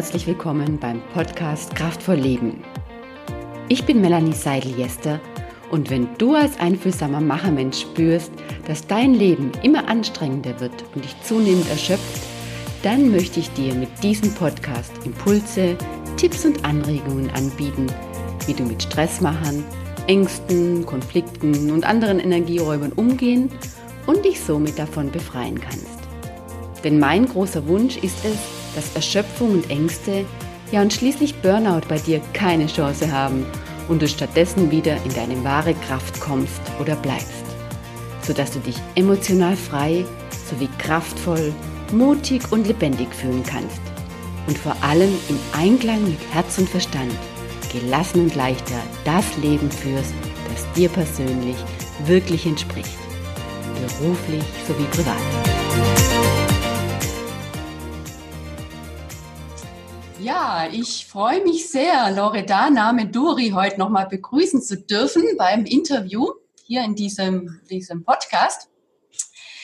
herzlich willkommen beim Podcast Kraftvoll Leben. Ich bin Melanie Seidel-Jester und wenn du als einfühlsamer Machermensch spürst, dass dein Leben immer anstrengender wird und dich zunehmend erschöpft, dann möchte ich dir mit diesem Podcast Impulse, Tipps und Anregungen anbieten, wie du mit Stressmachern, Ängsten, Konflikten und anderen Energieräubern umgehen und dich somit davon befreien kannst. Denn mein großer Wunsch ist es, dass Erschöpfung und Ängste, ja und schließlich Burnout bei dir keine Chance haben und du stattdessen wieder in deine wahre Kraft kommst oder bleibst, sodass du dich emotional frei sowie kraftvoll, mutig und lebendig fühlen kannst. Und vor allem im Einklang mit Herz und Verstand gelassen und leichter das Leben führst, das dir persönlich wirklich entspricht, beruflich sowie privat. Ja, ich freue mich sehr, Loredana Meduri heute nochmal begrüßen zu dürfen beim Interview hier in diesem, diesem Podcast.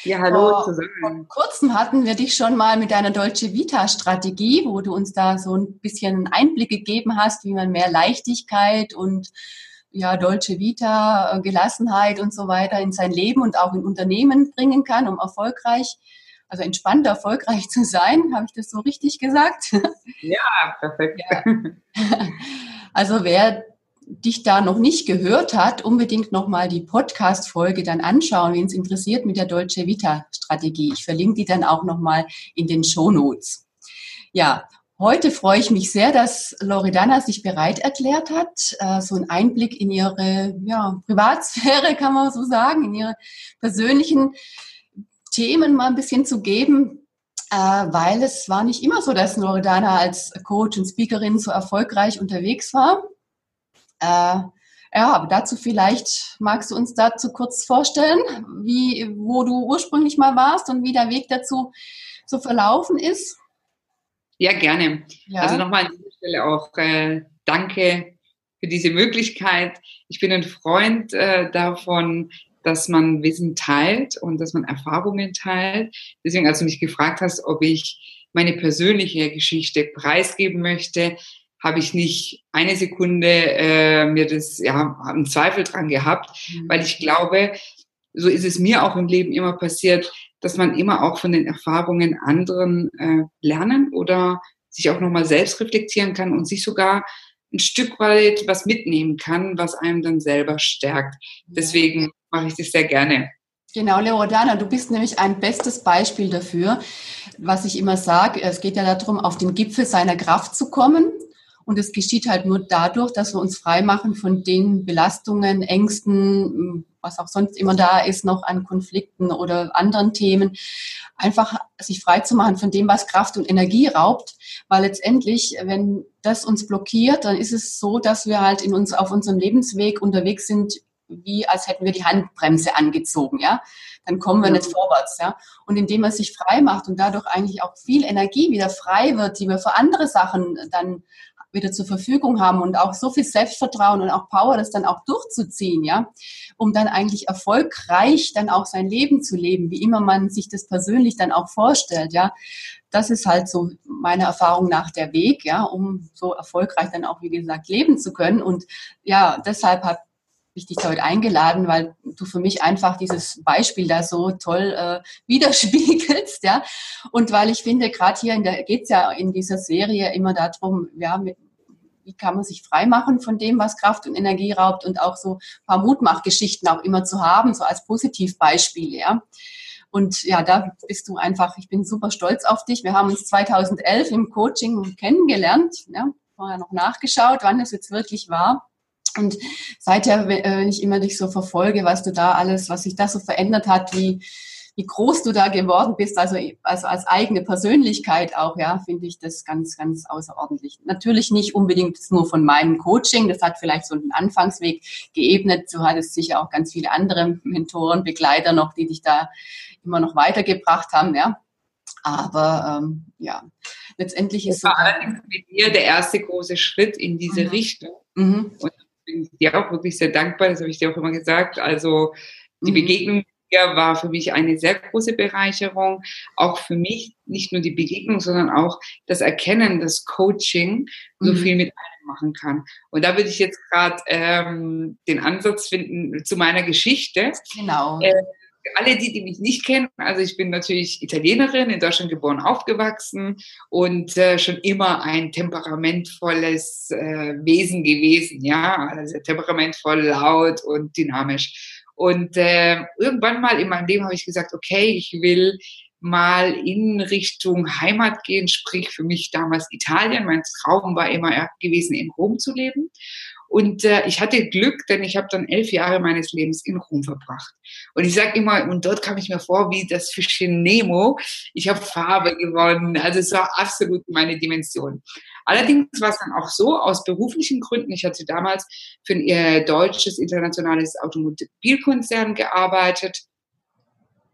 Ja, hallo zusammen. Vor kurzem hatten wir dich schon mal mit deiner Dolce Vita Strategie, wo du uns da so ein bisschen Einblick gegeben hast, wie man mehr Leichtigkeit und ja, Dolce Vita, Gelassenheit und so weiter in sein Leben und auch in Unternehmen bringen kann, um erfolgreich also entspannt erfolgreich zu sein. Habe ich das so richtig gesagt? Ja, perfekt. Ja. Also wer dich da noch nicht gehört hat, unbedingt nochmal die Podcast-Folge dann anschauen, wen es interessiert mit der Dolce Vita-Strategie. Ich verlinke die dann auch nochmal in den Show Notes. Ja, heute freue ich mich sehr, dass Loredana sich bereit erklärt hat, äh, so einen Einblick in ihre ja, Privatsphäre, kann man so sagen, in ihre persönlichen Themen mal ein bisschen zu geben, äh, weil es war nicht immer so, dass Loredana als Coach und Speakerin so erfolgreich unterwegs war. Äh, ja, aber dazu vielleicht magst du uns dazu kurz vorstellen, wie, wo du ursprünglich mal warst und wie der Weg dazu so verlaufen ist. Ja, gerne. Ja. Also nochmal an dieser Stelle auch äh, danke für diese Möglichkeit. Ich bin ein Freund äh, davon, dass man Wissen teilt und dass man Erfahrungen teilt. Deswegen, als du mich gefragt hast, ob ich meine persönliche Geschichte preisgeben möchte, habe ich nicht eine Sekunde äh, mir das, ja, einen Zweifel dran gehabt, mhm. weil ich glaube, so ist es mir auch im Leben immer passiert, dass man immer auch von den Erfahrungen anderen äh, lernen oder sich auch nochmal selbst reflektieren kann und sich sogar ein Stück weit was mitnehmen kann, was einem dann selber stärkt. Deswegen mache ich das sehr gerne. Genau, Leodana, du bist nämlich ein bestes Beispiel dafür, was ich immer sage. Es geht ja darum, auf den Gipfel seiner Kraft zu kommen. Und es geschieht halt nur dadurch, dass wir uns frei machen von den Belastungen, Ängsten, was auch sonst immer da ist, noch an Konflikten oder anderen Themen. Einfach sich frei zu machen von dem, was Kraft und Energie raubt. Weil letztendlich, wenn das uns blockiert, dann ist es so, dass wir halt in uns, auf unserem Lebensweg unterwegs sind wie als hätten wir die Handbremse angezogen, ja. Dann kommen wir nicht vorwärts, ja. Und indem man sich frei macht und dadurch eigentlich auch viel Energie wieder frei wird, die wir für andere Sachen dann wieder zur Verfügung haben und auch so viel Selbstvertrauen und auch Power, das dann auch durchzuziehen, ja, um dann eigentlich erfolgreich dann auch sein Leben zu leben, wie immer man sich das persönlich dann auch vorstellt, ja. Das ist halt so meiner Erfahrung nach der Weg, ja, um so erfolgreich dann auch, wie gesagt, leben zu können. Und ja, deshalb hat ich dich heute eingeladen, weil du für mich einfach dieses Beispiel da so toll äh, widerspiegelst, ja. Und weil ich finde, gerade hier der geht's ja in dieser Serie immer darum, ja, mit, wie kann man sich freimachen von dem, was Kraft und Energie raubt und auch so ein paar Mutmachgeschichten auch immer zu haben, so als Positivbeispiele, ja. Und ja, da bist du einfach, ich bin super stolz auf dich. Wir haben uns 2011 im Coaching kennengelernt, ja, vorher noch nachgeschaut, wann das jetzt wirklich war. Und seither, äh, wenn ich immer dich so verfolge, was du da alles, was sich da so verändert hat, wie, wie groß du da geworden bist, also, also als eigene Persönlichkeit auch, ja, finde ich das ganz, ganz außerordentlich. Natürlich nicht unbedingt nur von meinem Coaching, das hat vielleicht so einen Anfangsweg geebnet. Du hattest sicher auch ganz viele andere Mentoren, Begleiter noch, die dich da immer noch weitergebracht haben, ja. Aber ähm, ja, letztendlich ist das war allerdings mit dir der erste große Schritt in diese mhm. Richtung. Mhm. Und bin dir auch wirklich sehr dankbar, das habe ich dir auch immer gesagt. Also die mhm. Begegnung hier war für mich eine sehr große Bereicherung. Auch für mich nicht nur die Begegnung, sondern auch das Erkennen, dass Coaching so mhm. viel mit einem machen kann. Und da würde ich jetzt gerade ähm, den Ansatz finden zu meiner Geschichte. Genau. Äh, alle die, die mich nicht kennen, also ich bin natürlich Italienerin, in Deutschland geboren, aufgewachsen und äh, schon immer ein temperamentvolles äh, Wesen gewesen, ja, also temperamentvoll, laut und dynamisch. Und äh, irgendwann mal in meinem Leben habe ich gesagt, okay, ich will mal in Richtung Heimat gehen, sprich für mich damals Italien. Mein Traum war immer gewesen, in Rom zu leben. Und äh, ich hatte Glück, denn ich habe dann elf Jahre meines Lebens in Rom verbracht. Und ich sage immer, und dort kam ich mir vor wie das Fischchen Nemo. Ich habe Farbe gewonnen. Also es war absolut meine Dimension. Allerdings war es dann auch so, aus beruflichen Gründen, ich hatte damals für ein äh, deutsches internationales Automobilkonzern gearbeitet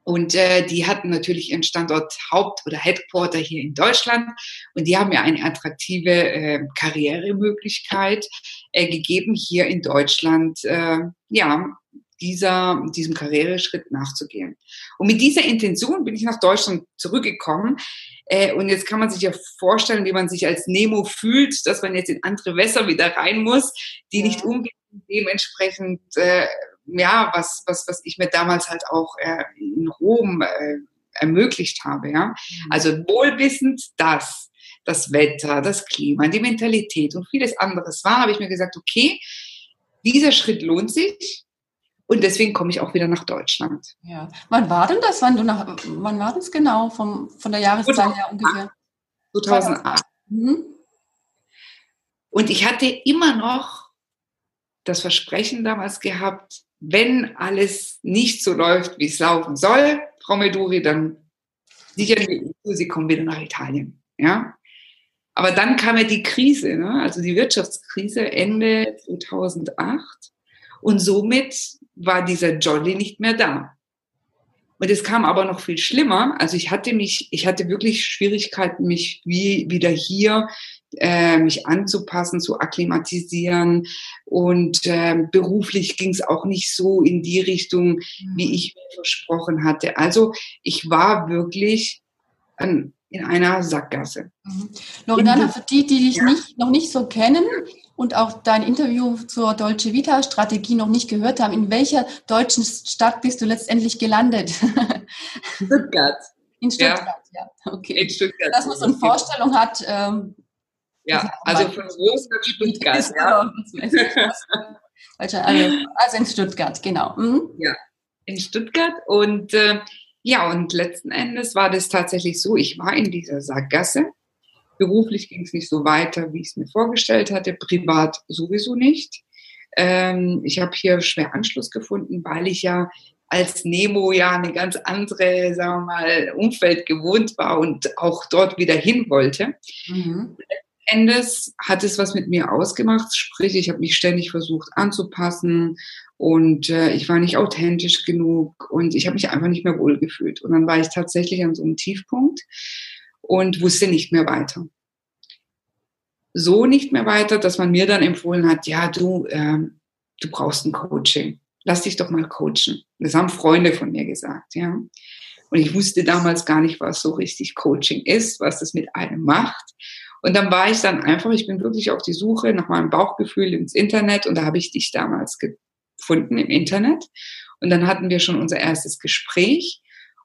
und äh, die hatten natürlich ihren Standort Haupt- oder Headquarter hier in Deutschland. Und die haben mir eine attraktive äh, Karrieremöglichkeit äh, gegeben, hier in Deutschland, äh, ja, dieser, diesem Karriereschritt nachzugehen. Und mit dieser Intention bin ich nach Deutschland zurückgekommen. Äh, und jetzt kann man sich ja vorstellen, wie man sich als Nemo fühlt, dass man jetzt in andere Wässer wieder rein muss, die ja. nicht unbedingt dementsprechend äh, ja, was, was, was ich mir damals halt auch äh, in Rom äh, ermöglicht habe, ja. Mhm. Also wohlwissend, dass das Wetter, das Klima, die Mentalität und vieles anderes war, habe ich mir gesagt, okay, dieser Schritt lohnt sich und deswegen komme ich auch wieder nach Deutschland. Ja. Wann war denn das? Wann, du nach, wann war das genau vom, von der Jahreszahl her ungefähr? 2008. Mhm. Und ich hatte immer noch das Versprechen damals gehabt, wenn alles nicht so läuft, wie es laufen soll, Frau Meduri, dann sichern wir Sie kommen wieder nach Italien. Ja? Aber dann kam ja die Krise, ne? also die Wirtschaftskrise Ende 2008 und somit war dieser Jolly nicht mehr da. Und es kam aber noch viel schlimmer. Also ich hatte mich, ich hatte wirklich Schwierigkeiten, mich wie wieder hier äh, mich anzupassen, zu akklimatisieren. Und äh, beruflich ging es auch nicht so in die Richtung, wie mhm. ich mir versprochen hatte. Also ich war wirklich an, in einer Sackgasse. Mhm. Loredana, für die, die dich ja. nicht, noch nicht so kennen und auch dein Interview zur Dolce Vita Strategie noch nicht gehört haben, in welcher deutschen Stadt bist du letztendlich gelandet? Stuttgart. In Stuttgart, ja. ja. Okay. In Stuttgart. Dass man so eine Vorstellung hat, ähm, ja, also von nach Stuttgart. Ja. Also, also in Stuttgart, genau. Mhm. Ja, in Stuttgart. Und äh, ja, und letzten Endes war das tatsächlich so, ich war in dieser Sackgasse. Beruflich ging es nicht so weiter, wie ich es mir vorgestellt hatte, privat sowieso nicht. Ähm, ich habe hier schwer Anschluss gefunden, weil ich ja als Nemo ja eine ganz andere, sagen wir mal, Umfeld gewohnt war und auch dort wieder hin wollte. Mhm. Endes hat es was mit mir ausgemacht, sprich, ich habe mich ständig versucht anzupassen und äh, ich war nicht authentisch genug und ich habe mich einfach nicht mehr wohlgefühlt. Und dann war ich tatsächlich an so einem Tiefpunkt und wusste nicht mehr weiter. So nicht mehr weiter, dass man mir dann empfohlen hat, ja, du, äh, du brauchst ein Coaching. Lass dich doch mal coachen. Das haben Freunde von mir gesagt, ja. Und ich wusste damals gar nicht, was so richtig Coaching ist, was das mit einem macht. Und dann war ich dann einfach, ich bin wirklich auf die Suche nach meinem Bauchgefühl ins Internet und da habe ich dich damals gefunden im Internet. Und dann hatten wir schon unser erstes Gespräch.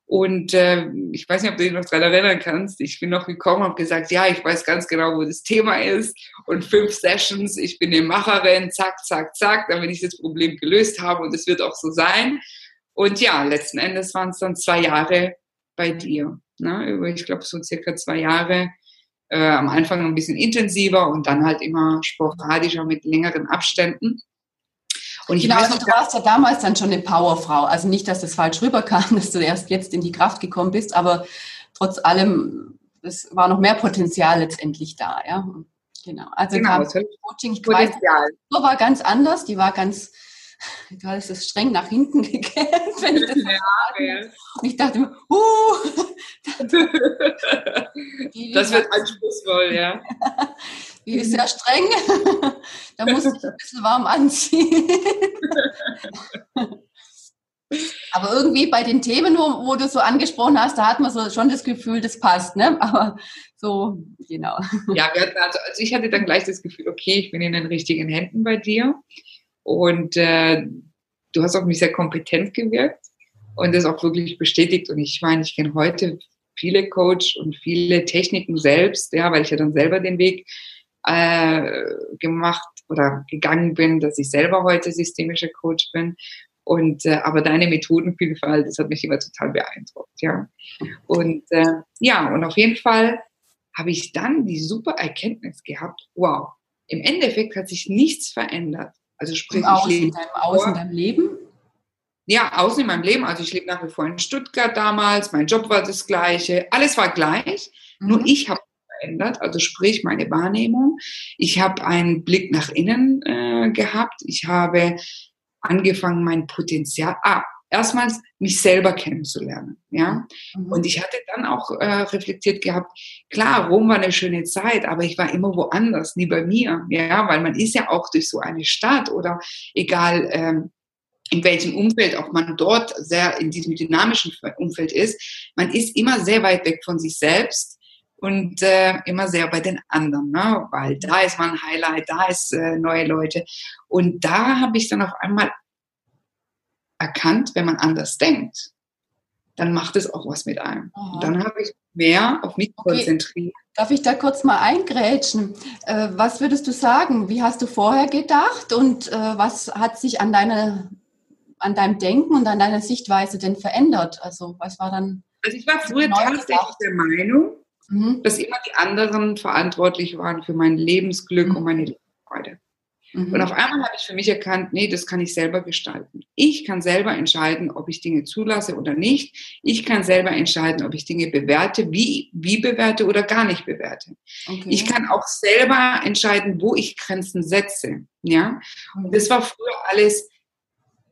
Und äh, ich weiß nicht, ob du dich noch daran erinnern kannst. Ich bin noch gekommen und habe gesagt, ja, ich weiß ganz genau, wo das Thema ist. Und fünf Sessions, ich bin die Macherin, zack, zack, zack, damit ich das Problem gelöst habe. Und es wird auch so sein. Und ja, letzten Endes waren es dann zwei Jahre bei dir. Ne? Über, ich glaube, so circa zwei Jahre äh, am Anfang ein bisschen intensiver und dann halt immer sporadischer mit längeren Abständen. Und ich genau, also du warst ja damals dann schon eine Powerfrau. Also nicht, dass das falsch rüberkam, dass du erst jetzt in die Kraft gekommen bist, aber trotz allem, es war noch mehr Potenzial letztendlich da, ja. Genau. Also genau, Coaching, ich weiß, war ganz anders, die war ganz du hast es streng nach hinten gekämpft, wenn ich das ja, ja. Und ich dachte mir, uh, das wird anspruchsvoll, ja. Die ist sehr streng. da muss ich ein bisschen warm anziehen. Aber irgendwie bei den Themen, wo, wo, du so angesprochen hast, da hat man so schon das Gefühl, das passt, ne? Aber so, genau. Ja, also, also ich hatte dann gleich das Gefühl, okay, ich bin in den richtigen Händen bei dir. Und äh, du hast auf mich sehr kompetent gewirkt und das auch wirklich bestätigt. Und ich meine, ich kenne heute viele Coach und viele Techniken selbst, ja, weil ich ja dann selber den Weg äh, gemacht oder gegangen bin, dass ich selber heute systemischer Coach bin. Und äh, aber deine Methodenvielfalt, das hat mich immer total beeindruckt, ja. Und äh, ja, und auf jeden Fall habe ich dann die super Erkenntnis gehabt, wow, im Endeffekt hat sich nichts verändert. Also sprich, Im Außen, ich lebe in deinem Außen, deinem Leben? Ja, außen in meinem Leben. Also ich lebe nach wie vor in Stuttgart damals, mein Job war das gleiche, alles war gleich, mhm. nur ich habe verändert, also sprich meine Wahrnehmung. Ich habe einen Blick nach innen äh, gehabt. Ich habe angefangen, mein Potenzial, ah, erstmals mich selber kennenzulernen, ja. Mhm. Und ich hatte dann auch äh, reflektiert gehabt, klar, Rom war eine schöne Zeit, aber ich war immer woanders, nie bei mir, ja, weil man ist ja auch durch so eine Stadt oder egal, ähm, in welchem Umfeld auch man dort sehr in diesem dynamischen Umfeld ist, man ist immer sehr weit weg von sich selbst und äh, immer sehr bei den anderen, ne? weil da ist man ein Highlight, da ist äh, neue Leute. Und da habe ich dann auf einmal erkannt, wenn man anders denkt, dann macht es auch was mit einem. Und dann habe ich mehr auf mich okay. konzentriert. Darf ich da kurz mal eingrätschen? Äh, was würdest du sagen? Wie hast du vorher gedacht und äh, was hat sich an deiner an deinem Denken und an deiner Sichtweise denn verändert? Also was war dann? Also ich war früher tatsächlich der Meinung, mhm. dass immer die anderen verantwortlich waren für mein Lebensglück mhm. und meine Lebensfreude. Mhm. Und auf einmal habe ich für mich erkannt, nee, das kann ich selber gestalten. Ich kann selber entscheiden, ob ich Dinge zulasse oder nicht. Ich kann selber entscheiden, ob ich Dinge bewerte, wie, wie bewerte oder gar nicht bewerte. Okay. Ich kann auch selber entscheiden, wo ich Grenzen setze. Ja, und das war früher alles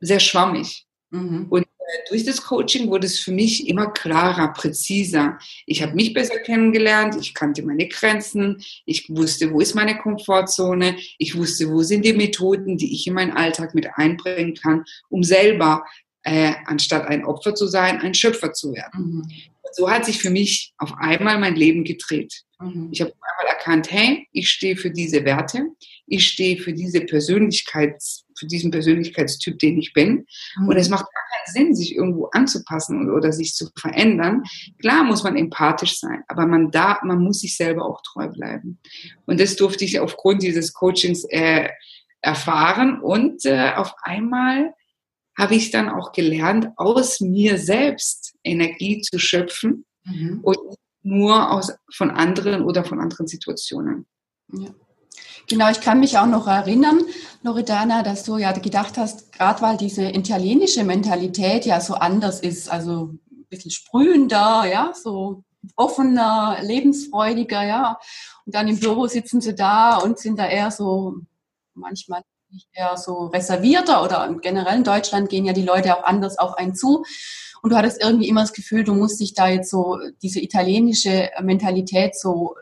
sehr schwammig. Mhm. Und durch das Coaching wurde es für mich immer klarer, präziser. Ich habe mich besser kennengelernt, ich kannte meine Grenzen, ich wusste, wo ist meine Komfortzone, ich wusste, wo sind die Methoden, die ich in meinen Alltag mit einbringen kann, um selber, äh, anstatt ein Opfer zu sein, ein Schöpfer zu werden. Mhm. So hat sich für mich auf einmal mein Leben gedreht. Mhm. Ich habe einmal erkannt, hey, ich stehe für diese Werte, ich stehe für diese Persönlichkeits, für diesen Persönlichkeitstyp, den ich bin. Mhm. Und es macht gar keinen Sinn, sich irgendwo anzupassen oder sich zu verändern. Klar muss man empathisch sein, aber man da, man muss sich selber auch treu bleiben. Und das durfte ich aufgrund dieses Coachings äh, erfahren und äh, auf einmal habe ich dann auch gelernt, aus mir selbst Energie zu schöpfen mhm. und nur aus, von anderen oder von anderen Situationen. Ja. Genau, ich kann mich auch noch erinnern, Loredana, dass du ja gedacht hast, gerade weil diese italienische Mentalität ja so anders ist, also ein bisschen sprühender, ja, so offener, lebensfreudiger, ja. Und dann im Büro sitzen sie da und sind da eher so manchmal eher so reservierter oder generell in Deutschland gehen ja die Leute auch anders auf einen zu. Und du hattest irgendwie immer das Gefühl, du musst dich da jetzt so, diese italienische Mentalität so,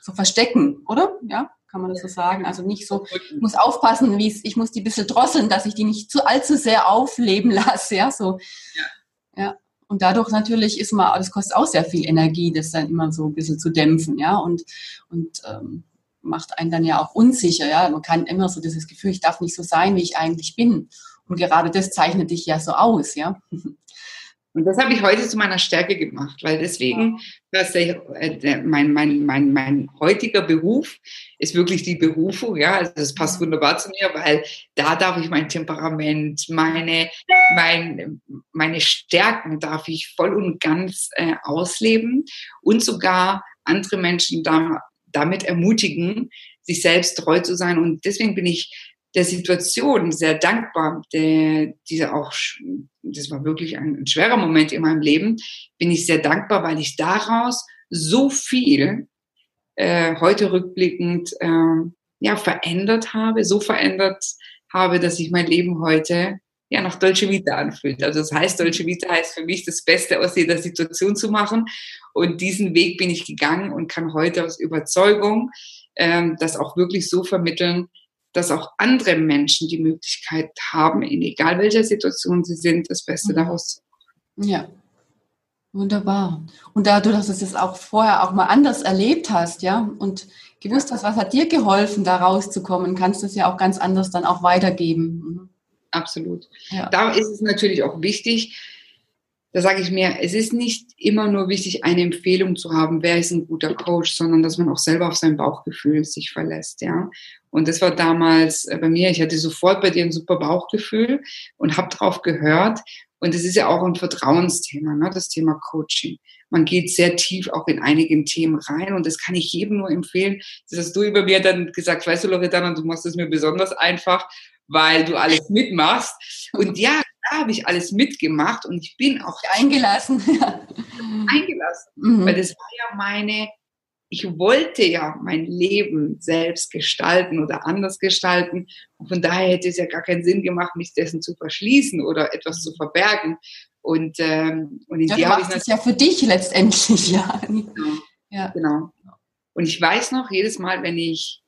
so verstecken, oder? Ja, kann man das so sagen? Also nicht so, ich muss aufpassen, wie es, ich muss die ein bisschen drosseln, dass ich die nicht zu allzu sehr aufleben lasse, ja, so. Ja. ja. Und dadurch natürlich ist man, das kostet auch sehr viel Energie, das dann immer so ein bisschen zu dämpfen, ja, und, und, ähm, macht einen dann ja auch unsicher, ja. Man kann immer so dieses Gefühl, ich darf nicht so sein, wie ich eigentlich bin. Und gerade das zeichnet dich ja so aus, ja. Und das habe ich heute zu meiner Stärke gemacht, weil deswegen, dass der, der, mein, mein, mein, mein heutiger Beruf ist wirklich die Berufung, ja, also das passt wunderbar zu mir, weil da darf ich mein Temperament, meine, mein, meine Stärken darf ich voll und ganz äh, ausleben und sogar andere Menschen da, damit ermutigen, sich selbst treu zu sein. Und deswegen bin ich der Situation sehr dankbar, der, diese auch, das war wirklich ein, ein, schwerer Moment in meinem Leben, bin ich sehr dankbar, weil ich daraus so viel äh, heute rückblickend äh, ja verändert habe, so verändert habe, dass ich mein Leben heute ja nach Dolce Vita anfühlt. Also das heißt, Dolce Vita heißt für mich das Beste aus jeder Situation zu machen und diesen Weg bin ich gegangen und kann heute aus Überzeugung ähm, das auch wirklich so vermitteln, dass auch andere Menschen die Möglichkeit haben, in egal welcher Situation sie sind, das Beste mhm. daraus zu machen. Ja, wunderbar. Und da du das jetzt auch vorher auch mal anders erlebt hast, ja, und gewusst hast, was hat dir geholfen, da rauszukommen, kannst du es ja auch ganz anders dann auch weitergeben. Mhm. Absolut. Ja. Da ist es natürlich auch wichtig, da sage ich mir, es ist nicht immer nur wichtig, eine Empfehlung zu haben, wer ist ein guter Coach, sondern dass man auch selber auf sein Bauchgefühl sich verlässt, ja. Und das war damals äh, bei mir, ich hatte sofort bei dir ein super Bauchgefühl und habe drauf gehört. Und es ist ja auch ein Vertrauensthema, ne, das Thema Coaching. Man geht sehr tief auch in einigen Themen rein und das kann ich jedem nur empfehlen. Das hast du über mir dann gesagt, weißt du, Loredana, du machst es mir besonders einfach, weil du alles mitmachst. Und ja, da habe ich alles mitgemacht und ich bin auch eingelassen. eingelassen, mhm. weil das war ja meine, ich wollte ja mein Leben selbst gestalten oder anders gestalten. Und von daher hätte es ja gar keinen Sinn gemacht, mich dessen zu verschließen oder etwas zu verbergen. Und, ähm, und in ja, dir habe ich das ja für dich letztendlich, ja. Genau. ja. Genau. Und ich weiß noch, jedes Mal, wenn ich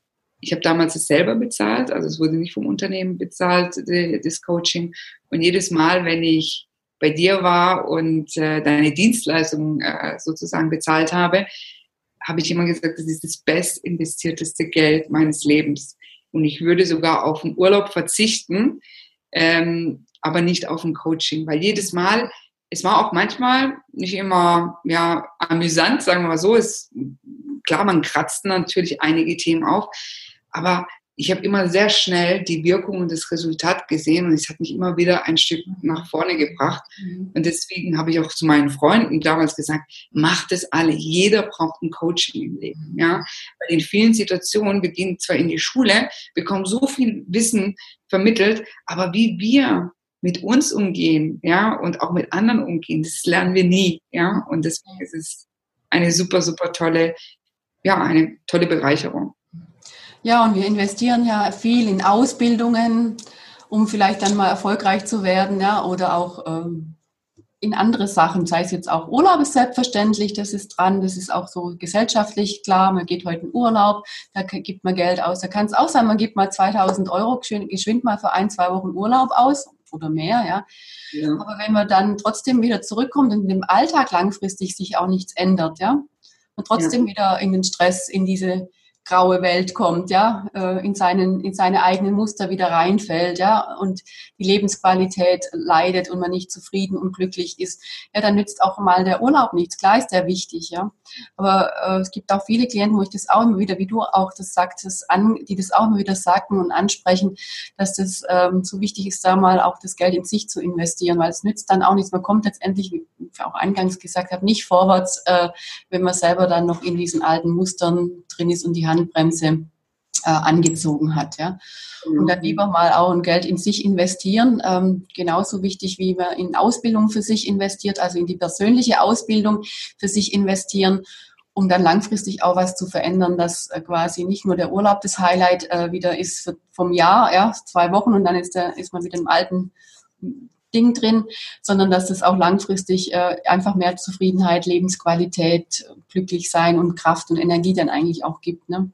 ich habe damals es selber bezahlt, also es wurde nicht vom Unternehmen bezahlt, das Coaching. Und jedes Mal, wenn ich bei dir war und äh, deine Dienstleistung äh, sozusagen bezahlt habe, habe ich immer gesagt, das ist das best investierteste Geld meines Lebens. Und ich würde sogar auf den Urlaub verzichten, ähm, aber nicht auf ein Coaching, weil jedes Mal, es war auch manchmal nicht immer ja amüsant, sagen wir mal so. Es, klar, man kratzt natürlich einige Themen auf, aber ich habe immer sehr schnell die Wirkung und das Resultat gesehen und es hat mich immer wieder ein Stück nach vorne gebracht. Mhm. Und deswegen habe ich auch zu meinen Freunden damals gesagt, macht es alle. Jeder braucht ein Coaching im Leben. Ja? Weil in vielen Situationen, wir gehen zwar in die Schule, bekommen so viel Wissen vermittelt, aber wie wir mit uns umgehen, ja, und auch mit anderen umgehen, das lernen wir nie, ja. Und deswegen ist es eine super, super tolle, ja, eine tolle Bereicherung. Ja, und wir investieren ja viel in Ausbildungen, um vielleicht dann mal erfolgreich zu werden, ja, oder auch ähm, in andere Sachen, sei es jetzt auch Urlaub ist selbstverständlich, das ist dran, das ist auch so gesellschaftlich klar, man geht heute in Urlaub, da gibt man Geld aus, da kann es auch sein, man gibt mal 2000 Euro geschwind mal für ein, zwei Wochen Urlaub aus oder mehr, ja. ja. Aber wenn man dann trotzdem wieder zurückkommt und im Alltag langfristig sich auch nichts ändert, ja, und trotzdem ja. wieder in den Stress, in diese graue Welt kommt, ja, äh, in seinen, in seine eigenen Muster wieder reinfällt, ja, und die Lebensqualität leidet und man nicht zufrieden und glücklich ist, ja, dann nützt auch mal der Urlaub nichts. Klar ist der wichtig, ja. Aber äh, es gibt auch viele Klienten, wo ich das auch immer wieder, wie du auch das sagtest, an, die das auch immer wieder sagen und ansprechen, dass das ähm, so wichtig ist, da mal auch das Geld in sich zu investieren, weil es nützt dann auch nichts. Man kommt letztendlich, wie ich auch eingangs gesagt habe, nicht vorwärts, äh, wenn man selber dann noch in diesen alten Mustern drin ist und die Hand Handbremse äh, angezogen hat. Ja. Und dann lieber mal auch ein Geld in sich investieren. Ähm, genauso wichtig, wie man in Ausbildung für sich investiert, also in die persönliche Ausbildung für sich investieren, um dann langfristig auch was zu verändern, dass äh, quasi nicht nur der Urlaub das Highlight äh, wieder ist vom Jahr, ja, zwei Wochen und dann ist, der, ist man wieder im alten Ding drin, sondern dass es auch langfristig äh, einfach mehr Zufriedenheit, Lebensqualität, glücklich sein und Kraft und Energie dann eigentlich auch gibt. Ne?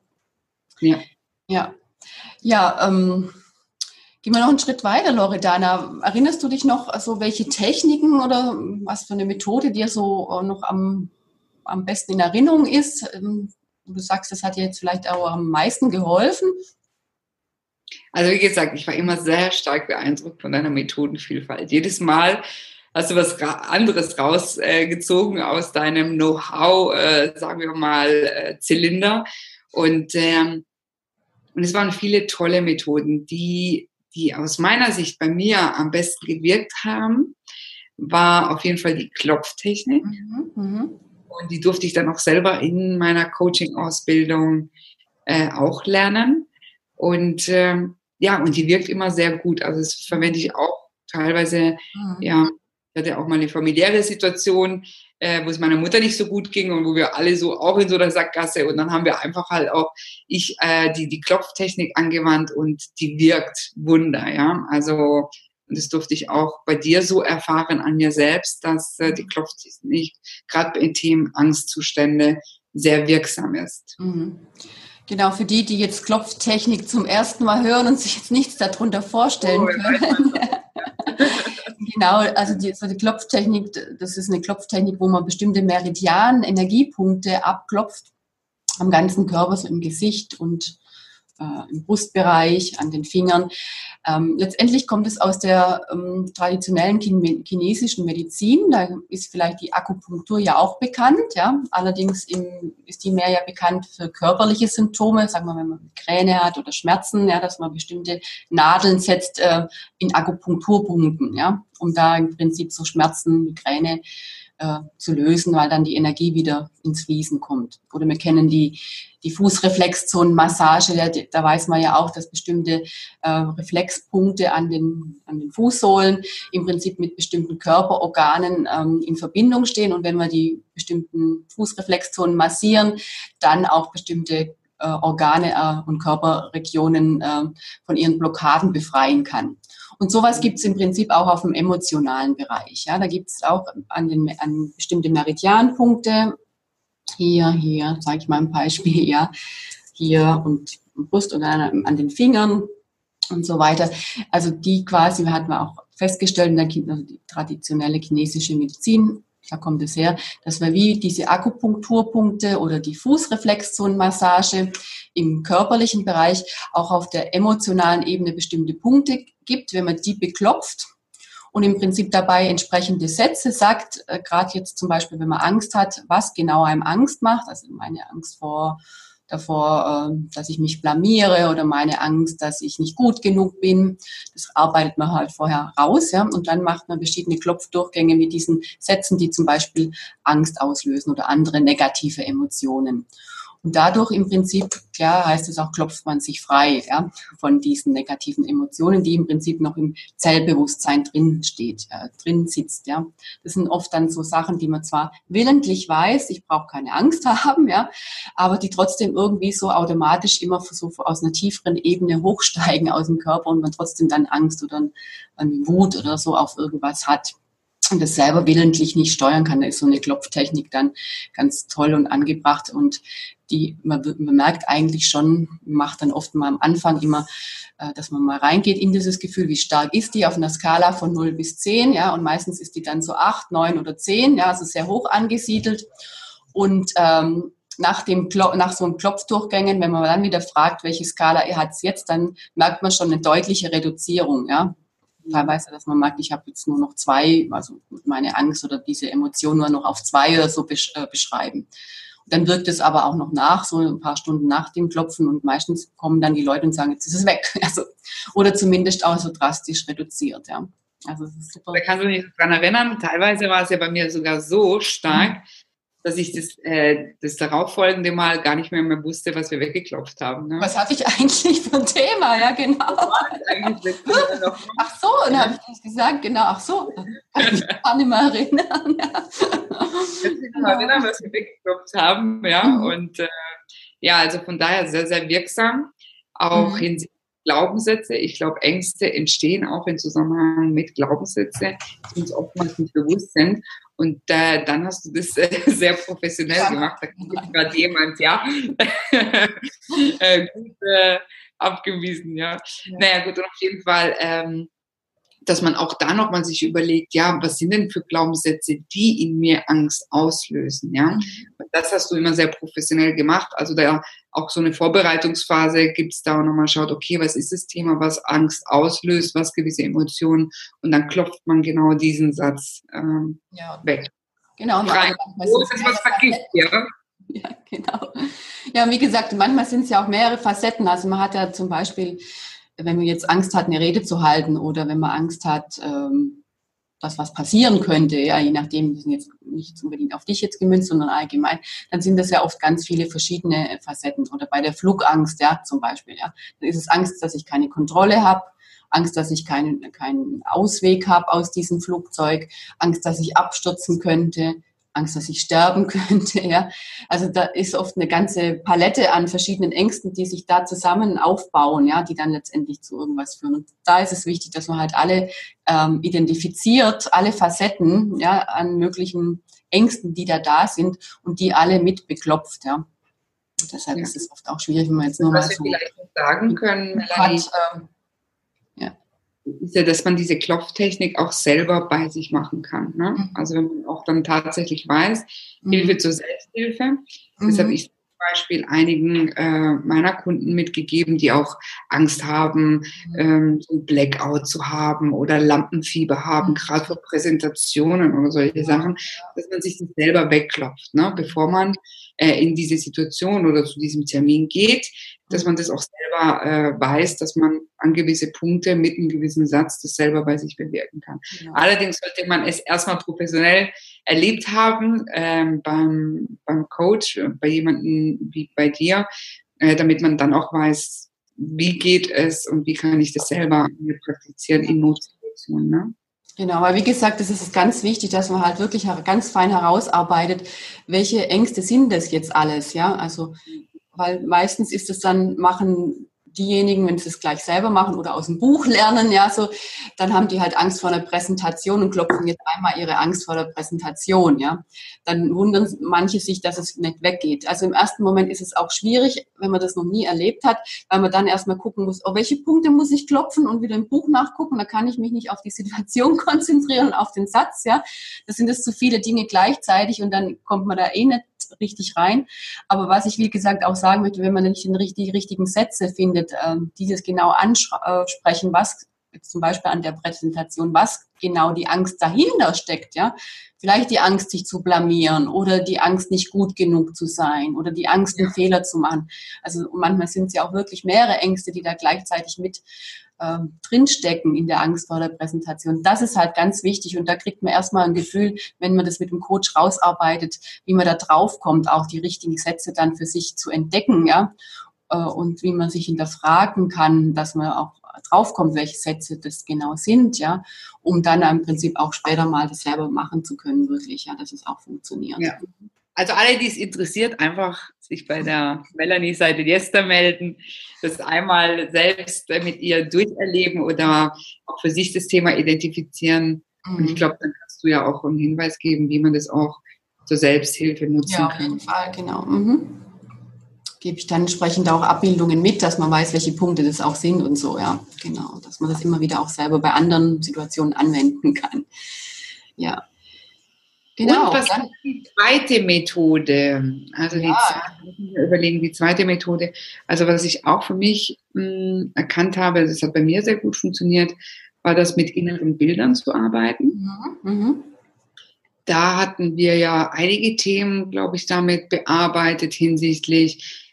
Ja. Ja. Ja, ähm, Gehen wir noch einen Schritt weiter, Loredana. Erinnerst du dich noch, also welche Techniken oder was für eine Methode dir so äh, noch am, am besten in Erinnerung ist? Ähm, du sagst, das hat dir jetzt vielleicht auch am meisten geholfen. Also wie gesagt, ich war immer sehr stark beeindruckt von deiner Methodenvielfalt. Jedes Mal hast du was anderes rausgezogen äh, aus deinem Know-how, äh, sagen wir mal, äh, Zylinder. Und, ähm, und es waren viele tolle Methoden, die, die aus meiner Sicht bei mir am besten gewirkt haben, war auf jeden Fall die Klopftechnik. Mhm, mh. Und die durfte ich dann auch selber in meiner Coaching-Ausbildung äh, auch lernen. Und ähm, ja, und die wirkt immer sehr gut. Also das verwende ich auch teilweise, mhm. ja, ich hatte auch mal eine familiäre Situation, äh, wo es meiner Mutter nicht so gut ging und wo wir alle so auch in so einer Sackgasse und dann haben wir einfach halt auch ich äh, die die Klopftechnik angewandt und die wirkt Wunder, ja. Also und das durfte ich auch bei dir so erfahren an mir selbst, dass äh, die Klopftechnik gerade bei Themen Angstzustände sehr wirksam ist. Mhm. Genau, für die, die jetzt Klopftechnik zum ersten Mal hören und sich jetzt nichts darunter vorstellen oh, können. genau, also die, so die Klopftechnik, das ist eine Klopftechnik, wo man bestimmte Meridian, Energiepunkte abklopft am ganzen Körper, so im Gesicht und äh, im Brustbereich, an den Fingern. Ähm, letztendlich kommt es aus der ähm, traditionellen chinesischen Medizin. Da ist vielleicht die Akupunktur ja auch bekannt. Ja? Allerdings im, ist die mehr ja bekannt für körperliche Symptome, sagen wir, wenn man Migräne hat oder Schmerzen, ja, dass man bestimmte Nadeln setzt äh, in Akupunkturpunkten, ja, um da im Prinzip so Schmerzen, Migräne äh, zu lösen, weil dann die Energie wieder ins Fließen kommt. Oder wir kennen die, die Fußreflexzonenmassage, da, da weiß man ja auch, dass bestimmte äh, Reflexpunkte an den, an den Fußsohlen im Prinzip mit bestimmten Körperorganen ähm, in Verbindung stehen. Und wenn wir die bestimmten Fußreflexzonen massieren, dann auch bestimmte äh, Organe äh, und Körperregionen äh, von ihren Blockaden befreien kann. Und sowas gibt es im Prinzip auch auf dem emotionalen Bereich. Ja, da gibt es auch an, den, an bestimmte Meridianpunkte. Hier, hier, sage ich mal ein Beispiel, ja, hier und Brust und an, an den Fingern und so weiter. Also die quasi, wir hatten auch festgestellt in der also die traditionelle chinesische Medizin da kommt es her, dass wir wie diese Akupunkturpunkte oder die Fußreflexzonenmassage im körperlichen Bereich auch auf der emotionalen Ebene bestimmte Punkte gibt, wenn man die beklopft und im Prinzip dabei entsprechende Sätze sagt, äh, gerade jetzt zum Beispiel, wenn man Angst hat, was genau einem Angst macht, also meine Angst vor davor, ähm, dass ich mich blamiere oder meine Angst, dass ich nicht gut genug bin. Das arbeitet man halt vorher raus, ja, und dann macht man verschiedene Klopfdurchgänge mit diesen Sätzen, die zum Beispiel Angst auslösen oder andere negative Emotionen. Und dadurch im Prinzip, klar heißt es auch, klopft man sich frei ja, von diesen negativen Emotionen, die im Prinzip noch im Zellbewusstsein drin steht, ja, drin sitzt. Ja. Das sind oft dann so Sachen, die man zwar willentlich weiß, ich brauche keine Angst haben, ja, aber die trotzdem irgendwie so automatisch immer so aus einer tieferen Ebene hochsteigen aus dem Körper und man trotzdem dann Angst oder eine Wut oder so auf irgendwas hat und das selber willentlich nicht steuern kann. Da ist so eine Klopftechnik dann ganz toll und angebracht und die, man, man merkt eigentlich schon, macht dann oft mal am Anfang immer, äh, dass man mal reingeht in dieses Gefühl, wie stark ist die auf einer Skala von 0 bis 10, ja, und meistens ist die dann so 8, 9 oder 10, ja, also sehr hoch angesiedelt und ähm, nach, dem nach so einem Klopfdurchgängen, wenn man dann wieder fragt, welche Skala ihr hat jetzt, dann merkt man schon eine deutliche Reduzierung, ja teilweise, dass man merkt, ich habe jetzt nur noch zwei, also meine Angst oder diese Emotion nur noch auf zwei oder so besch äh, beschreiben. Und dann wirkt es aber auch noch nach, so ein paar Stunden nach dem Klopfen und meistens kommen dann die Leute und sagen, jetzt ist es weg. Also, oder zumindest auch so drastisch reduziert, ja. Also, das ist super. Da kannst du dich daran erinnern, teilweise war es ja bei mir sogar so stark, mhm dass ich das, äh, das darauffolgende Mal gar nicht mehr, mehr wusste, was wir weggeklopft haben. Ne? Was hatte ich eigentlich für ein Thema? Ja, genau. ach so, dann habe ich das gesagt, genau, ach so. Ich kann nicht mehr erinnern. Ja. Ich kann mich mal erinnern, was wir weggeklopft haben. Ja, mhm. und äh, ja, also von daher sehr, sehr wirksam. Auch mhm. hinsichtlich Glaubenssätze. Ich glaube, Ängste entstehen auch in Zusammenhang mit Glaubenssätzen, die uns oftmals nicht bewusst sind. Und äh, dann hast du das äh, sehr professionell ja. gemacht. Da kommt gerade jemand, ja, äh, gut äh, abgewiesen, ja. ja. Naja, gut, und auf jeden Fall ähm, dass man auch da nochmal sich überlegt, ja, was sind denn für Glaubenssätze, die in mir Angst auslösen, ja. Mhm. Und das hast du immer sehr professionell gemacht. Also da auch so eine Vorbereitungsphase gibt's da und nochmal schaut, okay, was ist das Thema, was Angst auslöst, was gewisse Emotionen und dann klopft man genau diesen Satz ähm, ja. weg. Genau. Rein. Wo ist was vergisst, ja. Ja, genau. Ja, wie gesagt, manchmal sind es ja auch mehrere Facetten. Also man hat ja zum Beispiel wenn man jetzt Angst hat, eine Rede zu halten oder wenn man Angst hat, ähm, dass was passieren könnte, ja, je nachdem, das sind jetzt nicht unbedingt auf dich jetzt gemünzt, sondern allgemein, dann sind das ja oft ganz viele verschiedene Facetten. Oder bei der Flugangst, ja, zum Beispiel, ja, dann ist es Angst, dass ich keine Kontrolle habe, Angst, dass ich keinen, keinen Ausweg habe aus diesem Flugzeug, Angst, dass ich abstürzen könnte, Angst, dass ich sterben könnte. Ja. Also da ist oft eine ganze Palette an verschiedenen Ängsten, die sich da zusammen aufbauen, ja, die dann letztendlich zu irgendwas führen. Und da ist es wichtig, dass man halt alle ähm, identifiziert, alle Facetten ja, an möglichen Ängsten, die da da sind und die alle mit beklopft. Ja. Deshalb ja. ist es oft auch schwierig, wenn man jetzt nur Was mal so wir vielleicht sagen können, Melanie, hat, ähm. Ist ja, dass man diese Klopftechnik auch selber bei sich machen kann. Ne? Mhm. Also wenn man auch dann tatsächlich weiß, mhm. Hilfe zur Selbsthilfe. Mhm. Das habe ich Beispiel einigen äh, meiner Kunden mitgegeben, die auch Angst haben, ähm, so Blackout zu haben oder Lampenfieber haben, mhm. gerade für Präsentationen oder solche Sachen, dass man sich das selber wegklopft, ne? bevor man äh, in diese Situation oder zu diesem Termin geht, dass man das auch selber äh, weiß, dass man an gewisse Punkte mit einem gewissen Satz das selber bei sich bewirken kann. Ja. Allerdings sollte man es erstmal professionell erlebt haben ähm, beim, beim Coach, bei jemandem wie bei dir, äh, damit man dann auch weiß, wie geht es und wie kann ich das selber praktizieren in Notsituationen. Ne? Genau, weil wie gesagt, es ist ganz wichtig, dass man halt wirklich ganz fein herausarbeitet, welche Ängste sind das jetzt alles, ja? Also, weil meistens ist es dann, machen diejenigen, wenn sie es gleich selber machen oder aus dem Buch lernen, ja, so, dann haben die halt Angst vor einer Präsentation und klopfen jetzt einmal ihre Angst vor der Präsentation, ja. Dann wundern manche sich, dass es nicht weggeht. Also im ersten Moment ist es auch schwierig, wenn man das noch nie erlebt hat, weil man dann erstmal gucken muss, auf welche Punkte muss ich klopfen und wieder im Buch nachgucken, da kann ich mich nicht auf die Situation konzentrieren auf den Satz, ja. Das sind es zu viele Dinge gleichzeitig und dann kommt man da eh nicht richtig rein. Aber was ich, wie gesagt, auch sagen möchte, wenn man nicht die richtigen Sätze findet, ähm, dieses genau ansprechen, was zum Beispiel an der Präsentation, was genau die Angst dahinter steckt, ja. Vielleicht die Angst, sich zu blamieren oder die Angst, nicht gut genug zu sein oder die Angst, einen Fehler zu machen. Also manchmal sind es ja auch wirklich mehrere Ängste, die da gleichzeitig mit ähm, drinstecken in der Angst vor der Präsentation. Das ist halt ganz wichtig und da kriegt man erstmal ein Gefühl, wenn man das mit dem Coach rausarbeitet, wie man da drauf kommt, auch die richtigen Sätze dann für sich zu entdecken, ja, äh, und wie man sich hinterfragen kann, dass man auch draufkommt, welche Sätze das genau sind, ja, um dann im Prinzip auch später mal das selber machen zu können, wirklich, ja, dass es auch funktioniert. Ja. Also alle, die es interessiert, einfach sich bei der Melanie-Seite Jester melden, das einmal selbst mit ihr durcherleben oder auch für sich das Thema identifizieren. Mhm. Und ich mhm. glaube, dann kannst du ja auch einen Hinweis geben, wie man das auch zur Selbsthilfe nutzen kann. Ja, auf jeden Fall, genau. Mhm. Gebe ich dann entsprechend auch Abbildungen mit, dass man weiß, welche Punkte das auch sind und so, ja, genau. Dass man das immer wieder auch selber bei anderen Situationen anwenden kann. Ja. Genau. Und was ist die zweite Methode? Also ja. die, überlegen, die zweite Methode. Also was ich auch für mich mh, hm, erkannt habe, das hat bei mir sehr gut funktioniert, war das mit inneren Bildern zu arbeiten. Mhm. Mhm. Da hatten wir ja einige Themen, glaube ich, damit bearbeitet hinsichtlich,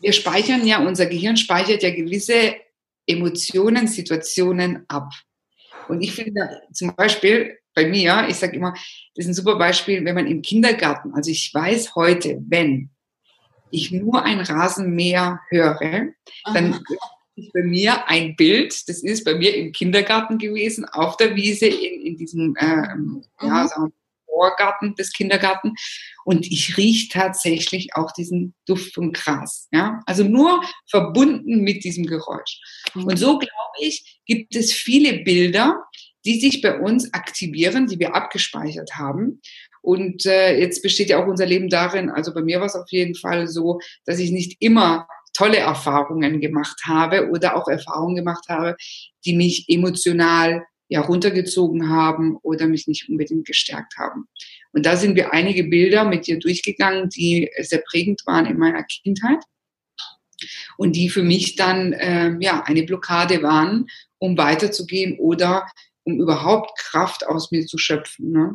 wir speichern ja, unser Gehirn speichert ja gewisse Emotionen, Situationen ab. Und ich finde zum Beispiel, bei mir, ich sage immer, das ist ein super Beispiel, wenn man im Kindergarten, also ich weiß heute, wenn ich nur ein Rasenmäher höre, dann ist bei mir ein Bild, das ist bei mir im Kindergarten gewesen, auf der Wiese, in, in diesem ähm, mhm. ja, sagen Vorgarten des Kindergarten. Und ich rieche tatsächlich auch diesen Duft von Gras. Ja? Also nur verbunden mit diesem Geräusch. Mhm. Und so glaube ich, gibt es viele Bilder, die sich bei uns aktivieren, die wir abgespeichert haben. Und äh, jetzt besteht ja auch unser Leben darin, also bei mir war es auf jeden Fall so, dass ich nicht immer tolle Erfahrungen gemacht habe oder auch Erfahrungen gemacht habe, die mich emotional ja runtergezogen haben oder mich nicht unbedingt gestärkt haben. Und da sind wir einige Bilder mit dir durchgegangen, die sehr prägend waren in meiner Kindheit und die für mich dann äh, ja eine Blockade waren, um weiterzugehen oder um überhaupt Kraft aus mir zu schöpfen. Ne?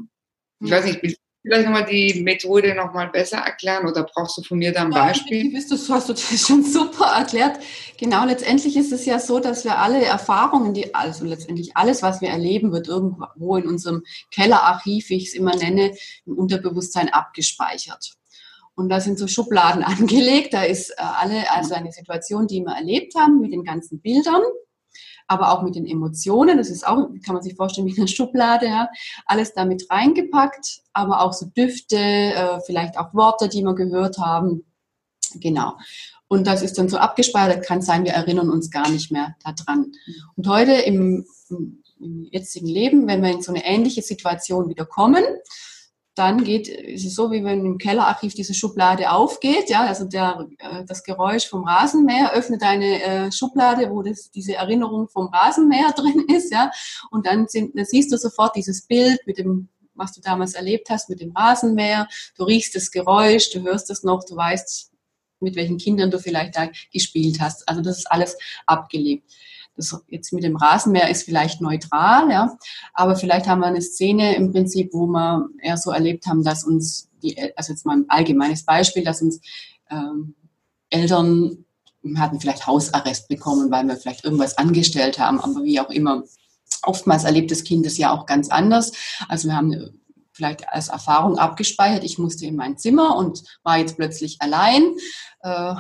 Ich weiß nicht, du vielleicht nochmal die Methode nochmal besser erklären oder brauchst du von mir da ein Beispiel? Ja, du, hast du das schon super erklärt. Genau, letztendlich ist es ja so, dass wir alle Erfahrungen, die, also letztendlich alles, was wir erleben, wird irgendwo in unserem Kellerarchiv, wie ich es immer nenne, im Unterbewusstsein abgespeichert. Und da sind so Schubladen angelegt. Da ist äh, alle, also eine Situation, die wir erlebt haben, mit den ganzen Bildern aber auch mit den Emotionen. Das ist auch, kann man sich vorstellen, wie eine Schublade, ja. Alles damit reingepackt, aber auch so Düfte, äh, vielleicht auch Worte, die wir gehört haben. Genau. Und das ist dann so abgespeichert, kann sein, wir erinnern uns gar nicht mehr daran. Und heute im, im jetzigen Leben, wenn wir in so eine ähnliche Situation wieder kommen, dann geht, ist es so, wie wenn im Kellerarchiv diese Schublade aufgeht, ja, also der, äh, das Geräusch vom Rasenmäher öffnet eine äh, Schublade, wo das, diese Erinnerung vom Rasenmäher drin ist, ja, und dann, sind, dann siehst du sofort dieses Bild mit dem, was du damals erlebt hast, mit dem Rasenmäher, du riechst das Geräusch, du hörst es noch, du weißt, mit welchen Kindern du vielleicht da gespielt hast. Also das ist alles abgelebt. Das jetzt mit dem Rasenmäher ist vielleicht neutral, ja, aber vielleicht haben wir eine Szene im Prinzip, wo wir eher so erlebt haben, dass uns die, also jetzt mal ein allgemeines Beispiel, dass uns ähm, Eltern hatten vielleicht Hausarrest bekommen, weil wir vielleicht irgendwas angestellt haben, aber wie auch immer. Oftmals erlebt das Kind es ja auch ganz anders. Also wir haben vielleicht als Erfahrung abgespeichert, ich musste in mein Zimmer und war jetzt plötzlich allein. Äh,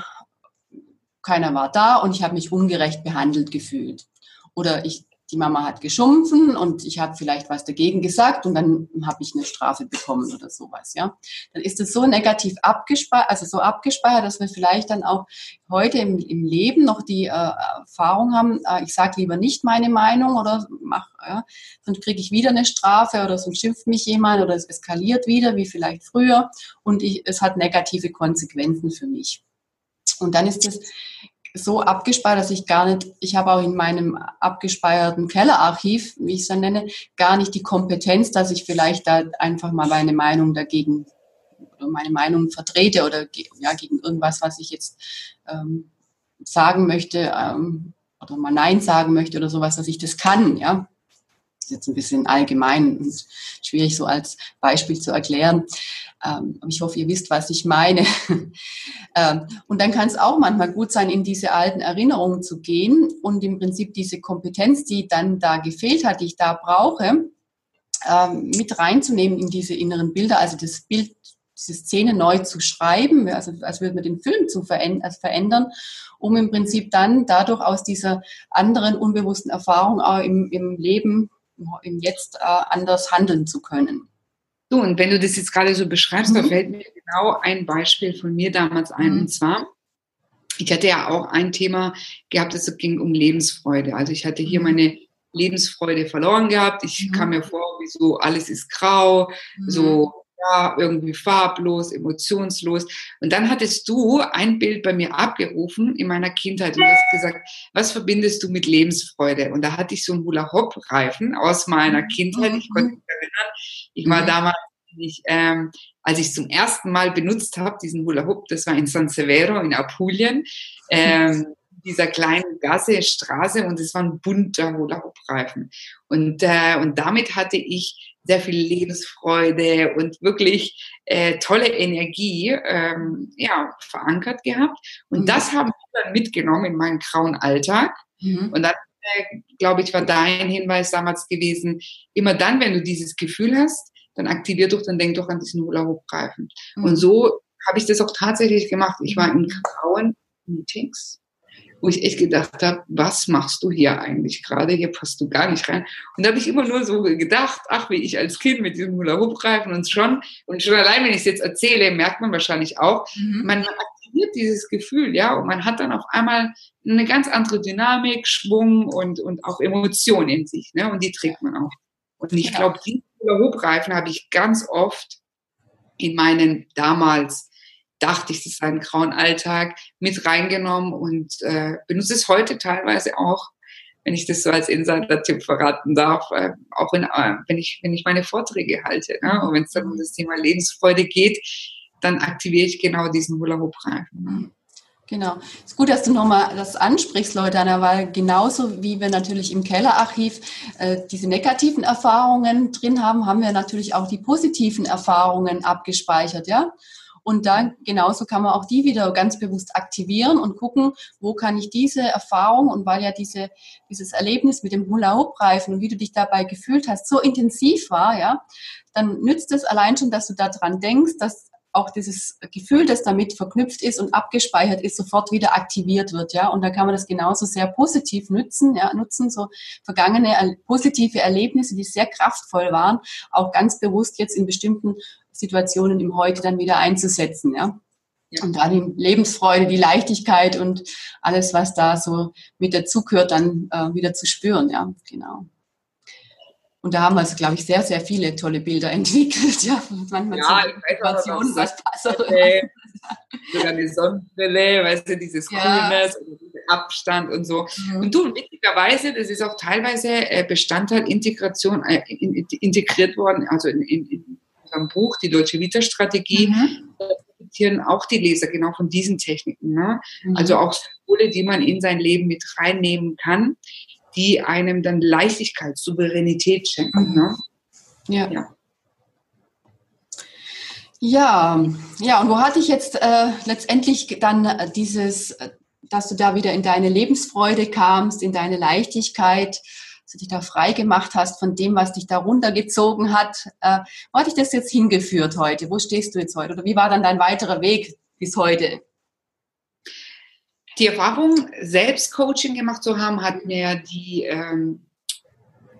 keiner war da und ich habe mich ungerecht behandelt gefühlt. Oder ich, die Mama hat geschumpfen und ich habe vielleicht was dagegen gesagt und dann habe ich eine Strafe bekommen oder sowas, ja. Dann ist es so negativ abgespeichert, also so abgespeichert, dass wir vielleicht dann auch heute im, im Leben noch die äh, Erfahrung haben, äh, ich sage lieber nicht meine Meinung oder mach, ja, sonst kriege ich wieder eine Strafe oder sonst schimpft mich jemand oder es eskaliert wieder, wie vielleicht früher und ich, es hat negative Konsequenzen für mich. Und dann ist es so abgespeichert, dass ich gar nicht, ich habe auch in meinem abgespeicherten Kellerarchiv, wie ich es dann nenne, gar nicht die Kompetenz, dass ich vielleicht da einfach mal meine Meinung dagegen oder meine Meinung vertrete oder ja, gegen irgendwas, was ich jetzt ähm, sagen möchte ähm, oder mal Nein sagen möchte oder sowas, dass ich das kann, ja. Ist jetzt ein bisschen allgemein und schwierig so als Beispiel zu erklären. Ähm, ich hoffe, ihr wisst, was ich meine. ähm, und dann kann es auch manchmal gut sein, in diese alten Erinnerungen zu gehen und im Prinzip diese Kompetenz, die dann da gefehlt hat, die ich da brauche, ähm, mit reinzunehmen in diese inneren Bilder, also das Bild, diese Szene neu zu schreiben, also als würde man den Film zu also verändern, um im Prinzip dann dadurch aus dieser anderen unbewussten Erfahrung auch im, im Leben, im Jetzt äh, anders handeln zu können. So, und wenn du das jetzt gerade so beschreibst, mhm. da fällt mir genau ein Beispiel von mir damals ein. Mhm. Und zwar, ich hatte ja auch ein Thema gehabt, es ging um Lebensfreude. Also ich hatte hier mhm. meine Lebensfreude verloren gehabt. Ich mhm. kam mir vor, wie so alles ist grau, so mhm ja, irgendwie farblos, emotionslos. Und dann hattest du ein Bild bei mir abgerufen in meiner Kindheit und hast gesagt, was verbindest du mit Lebensfreude? Und da hatte ich so einen Hula-Hoop-Reifen aus meiner mhm. Kindheit. Ich konnte mich erinnern, ich war mhm. damals, ich, ähm, als ich zum ersten Mal benutzt habe, diesen Hula-Hoop, das war in San Severo in Apulien. Ähm, dieser kleinen Gasse, Straße und es war ein bunter Hula-Hoop-Reifen. Und, äh, und damit hatte ich sehr viel Lebensfreude und wirklich äh, tolle Energie ähm, ja, verankert gehabt. Und mhm. das haben wir dann mitgenommen in meinen grauen Alltag. Mhm. Und dann, äh, glaube ich, war dein Hinweis damals gewesen, immer dann, wenn du dieses Gefühl hast, dann aktivier doch, dann denk doch an diesen Hula-Hoop-Reifen. Mhm. Und so habe ich das auch tatsächlich gemacht. Ich war in grauen Meetings wo ich echt gedacht habe, was machst du hier eigentlich gerade? Hier passt du gar nicht rein. Und da habe ich immer nur so gedacht, ach, wie ich als Kind mit diesem Hula-Hoop-Reifen und schon, und schon allein, wenn ich es jetzt erzähle, merkt man wahrscheinlich auch, mhm. man aktiviert dieses Gefühl, ja, und man hat dann auf einmal eine ganz andere Dynamik, Schwung und, und auch Emotion in sich, ne, und die trägt man auch. Und ich genau. glaube, diesen Hula-Hoop-Reifen habe ich ganz oft in meinen damals dachte ich, das sei ein grauen Alltag, mit reingenommen und äh, benutze es heute teilweise auch, wenn ich das so als Insider-Tipp verraten darf, äh, auch in, äh, wenn, ich, wenn ich meine Vorträge halte. Ne? Und wenn es dann um das Thema Lebensfreude geht, dann aktiviere ich genau diesen Hula-Hoop-Reifen. Ne? Genau. Es ist gut, dass du nochmal das ansprichst, Leute, weil genauso wie wir natürlich im Kellerarchiv äh, diese negativen Erfahrungen drin haben, haben wir natürlich auch die positiven Erfahrungen abgespeichert, ja. Und dann genauso kann man auch die wieder ganz bewusst aktivieren und gucken, wo kann ich diese Erfahrung und weil ja diese, dieses Erlebnis mit dem Hula-Hoop-Reifen und wie du dich dabei gefühlt hast, so intensiv war, ja, dann nützt es allein schon, dass du daran denkst, dass auch dieses Gefühl, das damit verknüpft ist und abgespeichert ist, sofort wieder aktiviert wird, ja. Und da kann man das genauso sehr positiv nutzen, ja, nutzen, so vergangene positive Erlebnisse, die sehr kraftvoll waren, auch ganz bewusst jetzt in bestimmten Situationen im Heute dann wieder einzusetzen, ja. ja. Und da die Lebensfreude, die Leichtigkeit und alles, was da so mit dazugehört, dann äh, wieder zu spüren, ja, genau. Und da haben wir, also, glaube ich, sehr, sehr viele tolle Bilder entwickelt. Ja, manchmal ja ich weiß auch, was, was passt. Sogar eine Sonnenbrille, weißt du, dieses ja. Coolness, Abstand und so. Mhm. Und du, witzigerweise, das ist auch teilweise äh, Bestandteil Integration, äh, integriert worden, also in, in, unserem Buch, die Deutsche Vita-Strategie, mhm. profitieren auch die Leser genau von diesen Techniken. Ne? Mhm. Also auch Symbole, die man in sein Leben mit reinnehmen kann, die einem dann Leichtigkeit, Souveränität schenken. Mhm. Ne? Ja. ja. Ja, ja, und wo hatte ich jetzt äh, letztendlich dann äh, dieses, äh, dass du da wieder in deine Lebensfreude kamst, in deine Leichtigkeit, dass du dich da frei gemacht hast von dem, was dich da runtergezogen hat. Äh, wo hat dich das jetzt hingeführt heute? Wo stehst du jetzt heute? Oder wie war dann dein weiterer Weg bis heute? Die Erfahrung, selbst Coaching gemacht zu haben, hat mir die ähm,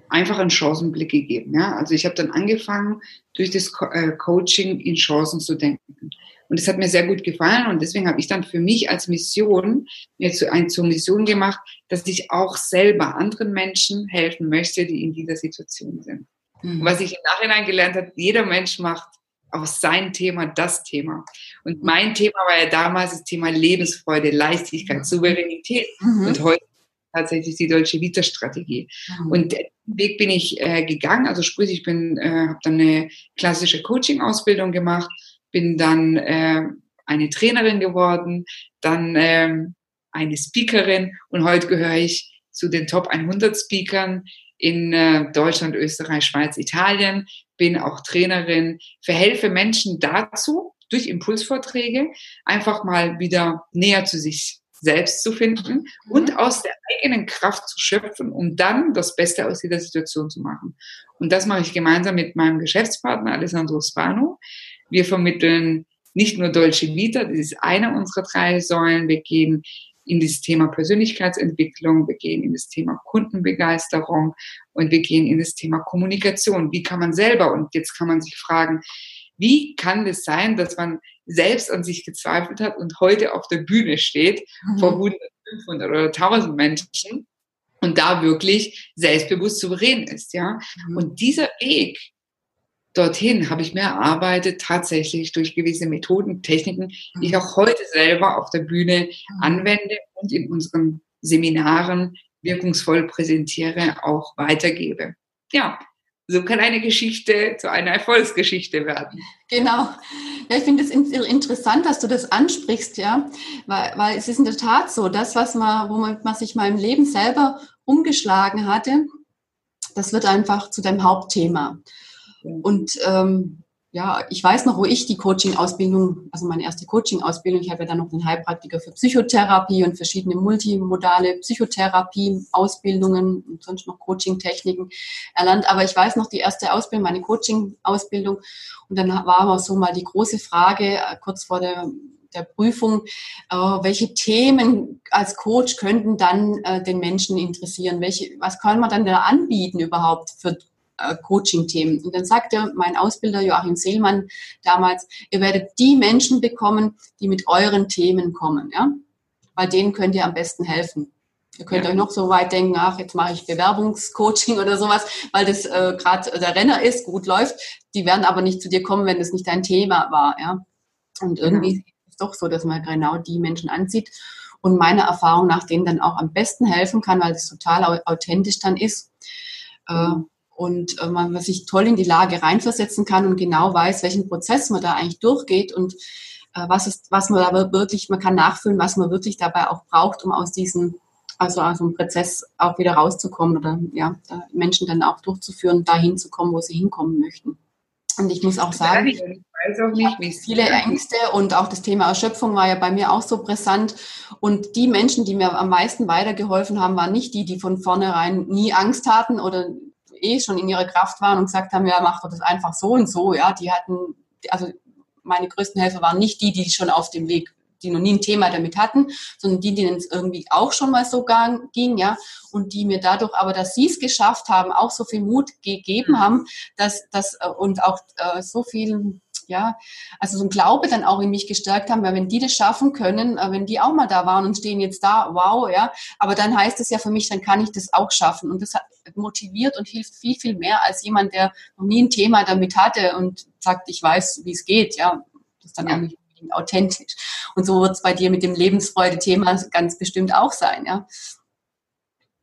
einfach Chancenblick gegeben. Ja? Also ich habe dann angefangen, durch das Co äh, Coaching in Chancen zu denken. Und das hat mir sehr gut gefallen und deswegen habe ich dann für mich als Mission mir zu, ein, zur Mission gemacht, dass ich auch selber anderen Menschen helfen möchte, die in dieser Situation sind. Mhm. Was ich im Nachhinein gelernt habe, jeder Mensch macht aus sein Thema das Thema. Und mein Thema war ja damals das Thema Lebensfreude, Leichtigkeit, mhm. Souveränität. Mhm. Und heute tatsächlich die deutsche Vita-Strategie. Mhm. Und den Weg bin ich äh, gegangen. Also sprich, ich bin, äh, habe dann eine klassische Coaching-Ausbildung gemacht, bin dann äh, eine Trainerin geworden, dann äh, eine Speakerin und heute gehöre ich zu den Top 100 Speakern in äh, Deutschland, Österreich, Schweiz, Italien, bin auch Trainerin, verhelfe Menschen dazu, durch Impulsvorträge einfach mal wieder näher zu sich selbst zu finden und mhm. aus der eigenen Kraft zu schöpfen, um dann das Beste aus dieser Situation zu machen. Und das mache ich gemeinsam mit meinem Geschäftspartner Alessandro Spano. Wir vermitteln nicht nur Dolce Vita, das ist eine unserer drei Säulen. Wir gehen in das Thema Persönlichkeitsentwicklung, wir gehen in das Thema Kundenbegeisterung und wir gehen in das Thema Kommunikation. Wie kann man selber, und jetzt kann man sich fragen, wie kann es sein, dass man selbst an sich gezweifelt hat und heute auf der Bühne steht mhm. vor 100, 500 oder 1000 Menschen und da wirklich selbstbewusst souverän ist, ja? Mhm. Und dieser Weg dorthin habe ich mir erarbeitet, tatsächlich durch gewisse Methoden, Techniken, die ich auch heute selber auf der Bühne anwende und in unseren Seminaren wirkungsvoll präsentiere, auch weitergebe. Ja, so kann eine Geschichte zu einer Erfolgsgeschichte werden. Genau. Ja, ich finde es interessant, dass du das ansprichst, ja, weil, weil es ist in der Tat so, das, was man, womit man sich mal im Leben selber umgeschlagen hatte, das wird einfach zu deinem Hauptthema. Und ähm, ja, ich weiß noch, wo ich die Coaching-Ausbildung, also meine erste Coaching-Ausbildung, ich habe ja dann noch den Heilpraktiker für Psychotherapie und verschiedene multimodale Psychotherapie-Ausbildungen und sonst noch Coaching-Techniken erlernt. Aber ich weiß noch, die erste Ausbildung, meine Coaching-Ausbildung, und dann war aber so mal die große Frage, äh, kurz vor der der Prüfung, äh, welche Themen als Coach könnten dann äh, den Menschen interessieren? Welche, was kann man dann da anbieten überhaupt für äh, Coaching-Themen. Und dann sagte mein Ausbilder Joachim Seelmann damals, ihr werdet die Menschen bekommen, die mit euren Themen kommen. Ja? Bei denen könnt ihr am besten helfen. Ihr könnt ja. euch noch so weit denken, ach, jetzt mache ich Bewerbungscoaching oder sowas, weil das äh, gerade der Renner ist, gut läuft. Die werden aber nicht zu dir kommen, wenn das nicht dein Thema war. Ja? Und irgendwie ja. ist es doch so, dass man genau die Menschen anzieht und meiner Erfahrung nach denen dann auch am besten helfen kann, weil es total authentisch dann ist. Äh, und äh, man sich toll in die Lage reinversetzen kann und genau weiß, welchen Prozess man da eigentlich durchgeht und äh, was ist, was man da wirklich, man kann nachfühlen, was man wirklich dabei auch braucht, um aus diesem, also aus dem Prozess auch wieder rauszukommen oder ja, Menschen dann auch durchzuführen, dahin zu kommen, wo sie hinkommen möchten. Und ich muss auch sagen, ich weiß auch nicht, wie viele Ängste und auch das Thema Erschöpfung war ja bei mir auch so brisant. Und die Menschen, die mir am meisten weitergeholfen haben, waren nicht die, die von vornherein nie Angst hatten oder eh schon in ihrer Kraft waren und gesagt haben, ja, mach doch das einfach so und so, ja, die hatten, also meine größten Helfer waren nicht die, die schon auf dem Weg, die noch nie ein Thema damit hatten, sondern die, denen es irgendwie auch schon mal so ging, ja, und die mir dadurch aber, dass sie es geschafft haben, auch so viel Mut gegeben mhm. haben, dass, dass, äh, und auch äh, so viel ja, also so ein Glaube dann auch in mich gestärkt haben, weil wenn die das schaffen können, äh, wenn die auch mal da waren und stehen jetzt da, wow, ja, aber dann heißt es ja für mich, dann kann ich das auch schaffen und das hat motiviert und hilft viel, viel mehr als jemand, der noch nie ein Thema damit hatte und sagt, ich weiß, wie es geht, ja, das ist dann ja. nicht authentisch. Und so wird es bei dir mit dem Lebensfreude-Thema ganz bestimmt auch sein, ja.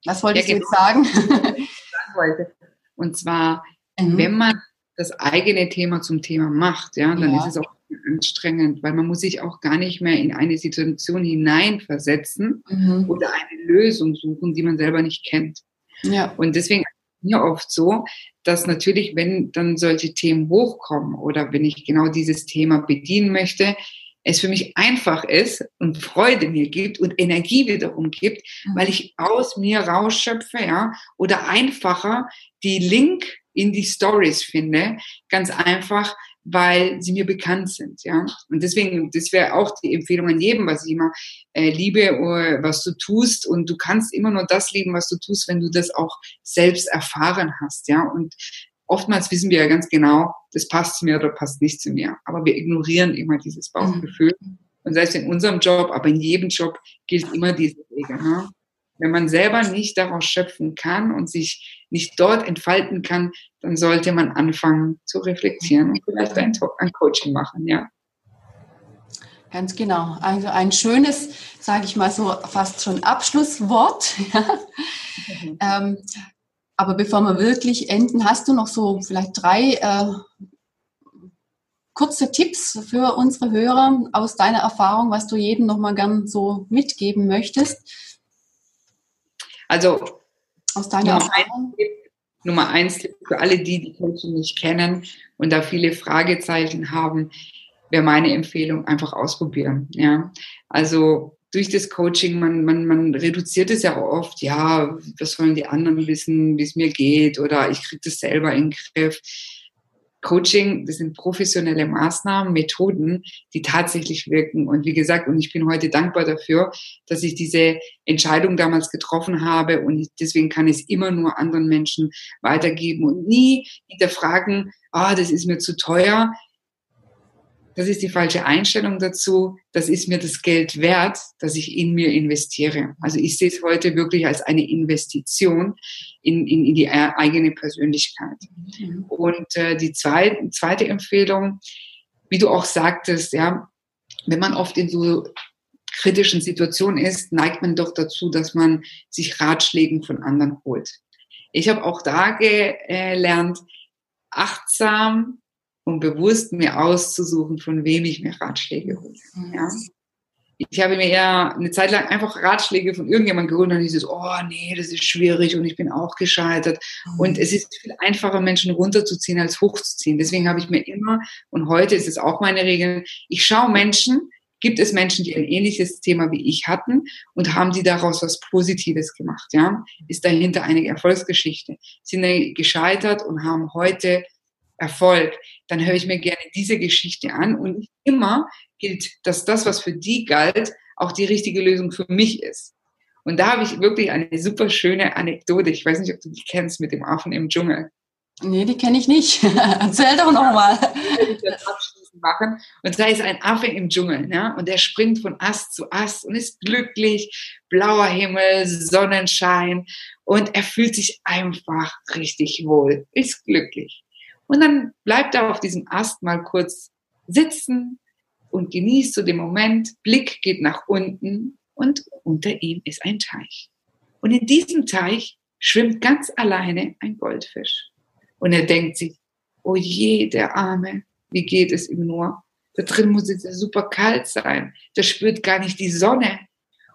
Was wolltest ja, genau. du jetzt sagen? Und zwar, mhm. wenn man das eigene Thema zum Thema macht, ja, dann ja. ist es auch anstrengend, weil man muss sich auch gar nicht mehr in eine Situation hineinversetzen mhm. oder eine Lösung suchen, die man selber nicht kennt. Ja. Und deswegen ist mir oft so, dass natürlich, wenn dann solche Themen hochkommen oder wenn ich genau dieses Thema bedienen möchte, es für mich einfach ist und Freude mir gibt und Energie wiederum gibt, mhm. weil ich aus mir rausschöpfe, ja, oder einfacher die Link in die Stories finde, ganz einfach, weil sie mir bekannt sind, ja. Und deswegen, das wäre auch die Empfehlung an jedem, was ich immer äh, liebe, uh, was du tust. Und du kannst immer nur das lieben, was du tust, wenn du das auch selbst erfahren hast, ja. Und oftmals wissen wir ja ganz genau, das passt zu mir oder passt nicht zu mir. Aber wir ignorieren immer dieses Bauchgefühl. Mhm. Und selbst in unserem Job, aber in jedem Job gilt immer diese Regel. Ne? Wenn man selber nicht daraus schöpfen kann und sich nicht dort entfalten kann, dann sollte man anfangen zu reflektieren und vielleicht ein, ein Coaching machen, ja. Ganz genau. Also ein schönes, sage ich mal so, fast schon Abschlusswort. Mhm. ähm, aber bevor wir wirklich enden, hast du noch so vielleicht drei äh, kurze Tipps für unsere Hörer aus deiner Erfahrung, was du jedem noch mal gern so mitgeben möchtest? Also aus deiner Nummer Erfahrung. Ein Nummer eins für alle die, die Coaching nicht kennen und da viele Fragezeichen haben, wäre meine Empfehlung einfach ausprobieren. Ja, also durch das Coaching, man, man, man reduziert es ja oft, ja, was sollen die anderen wissen, wie es mir geht oder ich kriege das selber in den Griff. Coaching, das sind professionelle Maßnahmen, Methoden, die tatsächlich wirken. Und wie gesagt, und ich bin heute dankbar dafür, dass ich diese Entscheidung damals getroffen habe und deswegen kann ich es immer nur anderen Menschen weitergeben und nie hinterfragen, ah, das ist mir zu teuer. Das ist die falsche Einstellung dazu. Das ist mir das Geld wert, dass ich in mir investiere. Also ich sehe es heute wirklich als eine Investition in, in, in die eigene Persönlichkeit. Mhm. Und äh, die zweite, zweite Empfehlung, wie du auch sagtest, ja, wenn man oft in so kritischen Situationen ist, neigt man doch dazu, dass man sich Ratschlägen von anderen holt. Ich habe auch da gelernt, achtsam und bewusst mir auszusuchen, von wem ich mir Ratschläge hole. Mhm. Ja? Ich habe mir ja eine Zeit lang einfach Ratschläge von irgendjemandem geholt und dann hieß es, oh nee, das ist schwierig und ich bin auch gescheitert. Mhm. Und es ist viel einfacher, Menschen runterzuziehen als hochzuziehen. Deswegen habe ich mir immer, und heute ist es auch meine Regel, ich schaue Menschen, gibt es Menschen, die ein ähnliches Thema wie ich hatten und haben die daraus was Positives gemacht, ja? Ist dahinter eine Erfolgsgeschichte. Sind gescheitert und haben heute Erfolg, dann höre ich mir gerne diese Geschichte an und nicht immer gilt, dass das, was für die galt, auch die richtige Lösung für mich ist. Und da habe ich wirklich eine super schöne Anekdote. Ich weiß nicht, ob du die kennst mit dem Affen im Dschungel. Nee, die kenne ich nicht. Erzähl doch nochmal. machen. Und da ist ein Affe im Dschungel, ne? Und der springt von Ast zu Ast und ist glücklich, blauer Himmel, Sonnenschein und er fühlt sich einfach richtig wohl, ist glücklich. Und dann bleibt er auf diesem Ast mal kurz sitzen und genießt so den Moment. Blick geht nach unten und unter ihm ist ein Teich. Und in diesem Teich schwimmt ganz alleine ein Goldfisch. Und er denkt sich, oh je, der Arme, wie geht es ihm nur? Da drin muss es ja super kalt sein. Der spürt gar nicht die Sonne.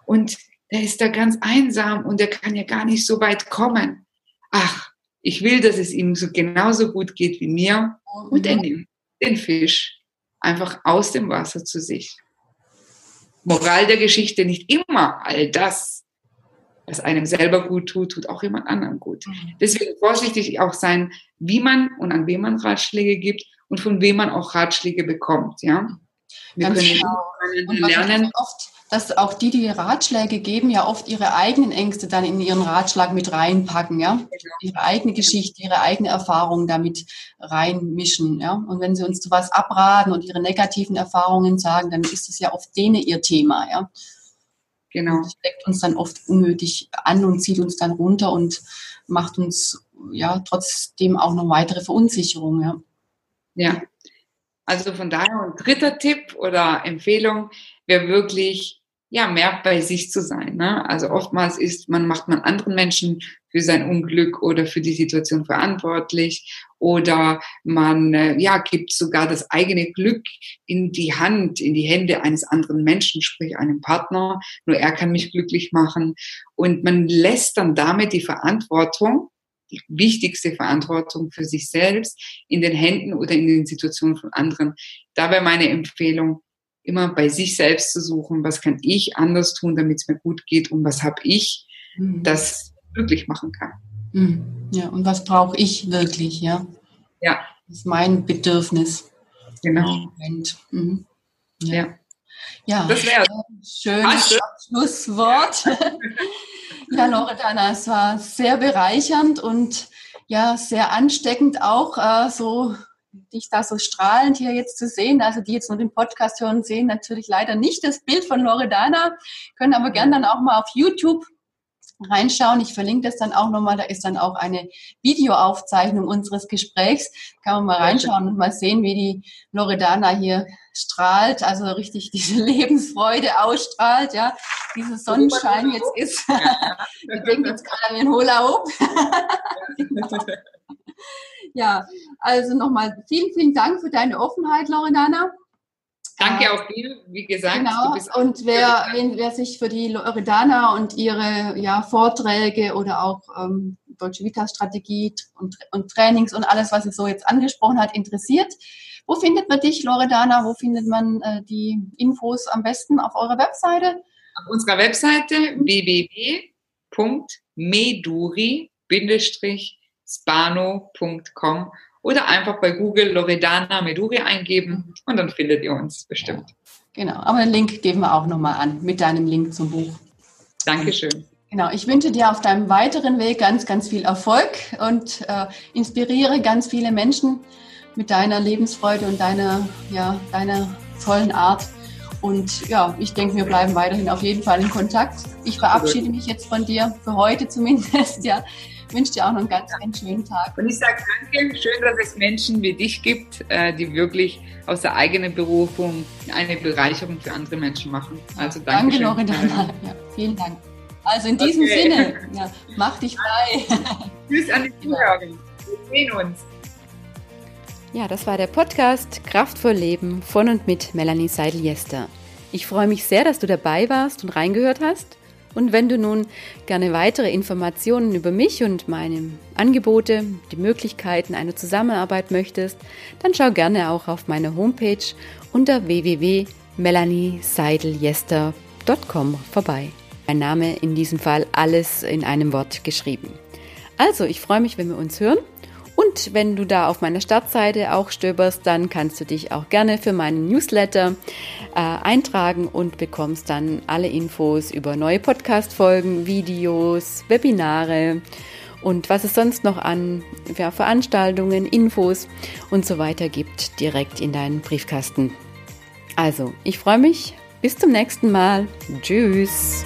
Und der ist da ganz einsam und er kann ja gar nicht so weit kommen. Ach, ich will, dass es ihm so genauso gut geht wie mir. Und er nimmt den Fisch einfach aus dem Wasser zu sich. Moral der Geschichte, nicht immer all das, was einem selber gut tut, tut auch jemand anderem gut. Mhm. Deswegen vorsichtig auch sein, wie man und an wem man Ratschläge gibt und von wem man auch Ratschläge bekommt. Ja? Wir Ganz können genau. lernen. Oft dass auch die, die Ratschläge geben, ja oft ihre eigenen Ängste dann in ihren Ratschlag mit reinpacken, ja. Genau. Ihre eigene Geschichte, ihre eigene Erfahrung damit reinmischen, ja. Und wenn sie uns zu was abraten und ihre negativen Erfahrungen sagen, dann ist das ja oft denen ihr Thema, ja. Genau. das steckt uns dann oft unnötig an und zieht uns dann runter und macht uns ja trotzdem auch noch weitere Verunsicherung, ja. Ja. Also von daher ein dritter Tipp oder Empfehlung wäre wirklich ja, mehr bei sich zu sein. Ne? Also oftmals ist man, macht man anderen Menschen für sein Unglück oder für die Situation verantwortlich oder man, äh, ja, gibt sogar das eigene Glück in die Hand, in die Hände eines anderen Menschen, sprich einem Partner. Nur er kann mich glücklich machen. Und man lässt dann damit die Verantwortung, die wichtigste Verantwortung für sich selbst in den Händen oder in den Situationen von anderen. Dabei meine Empfehlung, immer bei sich selbst zu suchen, was kann ich anders tun, damit es mir gut geht und was habe ich, mhm. das glücklich machen kann. Mhm. Ja, und was brauche ich wirklich, ja? Ja. Das ist mein Bedürfnis. Genau. Mhm. Ja. ja. ja. Das wäre schönes Schlusswort. ja, Loredana, es war sehr bereichernd und ja, sehr ansteckend auch, äh, so dich da so strahlend hier jetzt zu sehen. Also die jetzt nur den Podcast hören, sehen natürlich leider nicht das Bild von Loredana, können aber gern dann auch mal auf YouTube reinschauen. Ich verlinke das dann auch nochmal. Da ist dann auch eine Videoaufzeichnung unseres Gesprächs. Kann man mal reinschauen und mal sehen, wie die Loredana hier strahlt, also richtig diese Lebensfreude ausstrahlt, ja, dieser Sonnenschein jetzt ist. Wir denken jetzt gerade an den Hula Hoop. Ja, also nochmal vielen, vielen Dank für deine Offenheit, Loredana. Danke äh, auch dir, wie gesagt. Genau. und wer, wen, wer sich für die Loredana und ihre ja, Vorträge oder auch ähm, Deutsche Vita-Strategie und, und Trainings und alles, was sie so jetzt angesprochen hat, interessiert, wo findet man dich, Loredana? Wo findet man äh, die Infos am besten auf eurer Webseite? Auf unserer Webseite www.meduri- spano.com oder einfach bei Google Loredana Meduri eingeben und dann findet ihr uns bestimmt. Genau, aber den Link geben wir auch nochmal an mit deinem Link zum Buch. Dankeschön. Genau, ich wünsche dir auf deinem weiteren Weg ganz, ganz viel Erfolg und äh, inspiriere ganz viele Menschen mit deiner Lebensfreude und deiner, ja, deiner tollen Art. Und ja, ich denke, wir bleiben weiterhin auf jeden Fall in Kontakt. Ich verabschiede mich jetzt von dir, für heute zumindest, ja. Ich wünsche dir auch noch einen ganz, ganz schönen Tag. Und ich sage danke, schön, dass es Menschen wie dich gibt, äh, die wirklich aus der eigenen Berufung eine Bereicherung für andere Menschen machen. Also danke. Danke, Loredana. Ja, vielen Dank. Also in diesem okay. Sinne, ja, mach dich frei. Tschüss an die Zuhörer. Wir sehen uns. Ja, das war der Podcast Kraftvoll Leben von und mit Melanie Seidel-Jester. Ich freue mich sehr, dass du dabei warst und reingehört hast. Und wenn du nun gerne weitere Informationen über mich und meine Angebote, die Möglichkeiten einer Zusammenarbeit möchtest, dann schau gerne auch auf meine Homepage unter www.melanieseideljester.com vorbei. Mein Name in diesem Fall alles in einem Wort geschrieben. Also, ich freue mich, wenn wir uns hören und wenn du da auf meiner Startseite auch stöberst, dann kannst du dich auch gerne für meinen Newsletter äh, eintragen und bekommst dann alle Infos über neue Podcast-Folgen, Videos, Webinare und was es sonst noch an ja, Veranstaltungen, Infos und so weiter gibt, direkt in deinen Briefkasten. Also, ich freue mich. Bis zum nächsten Mal. Tschüss.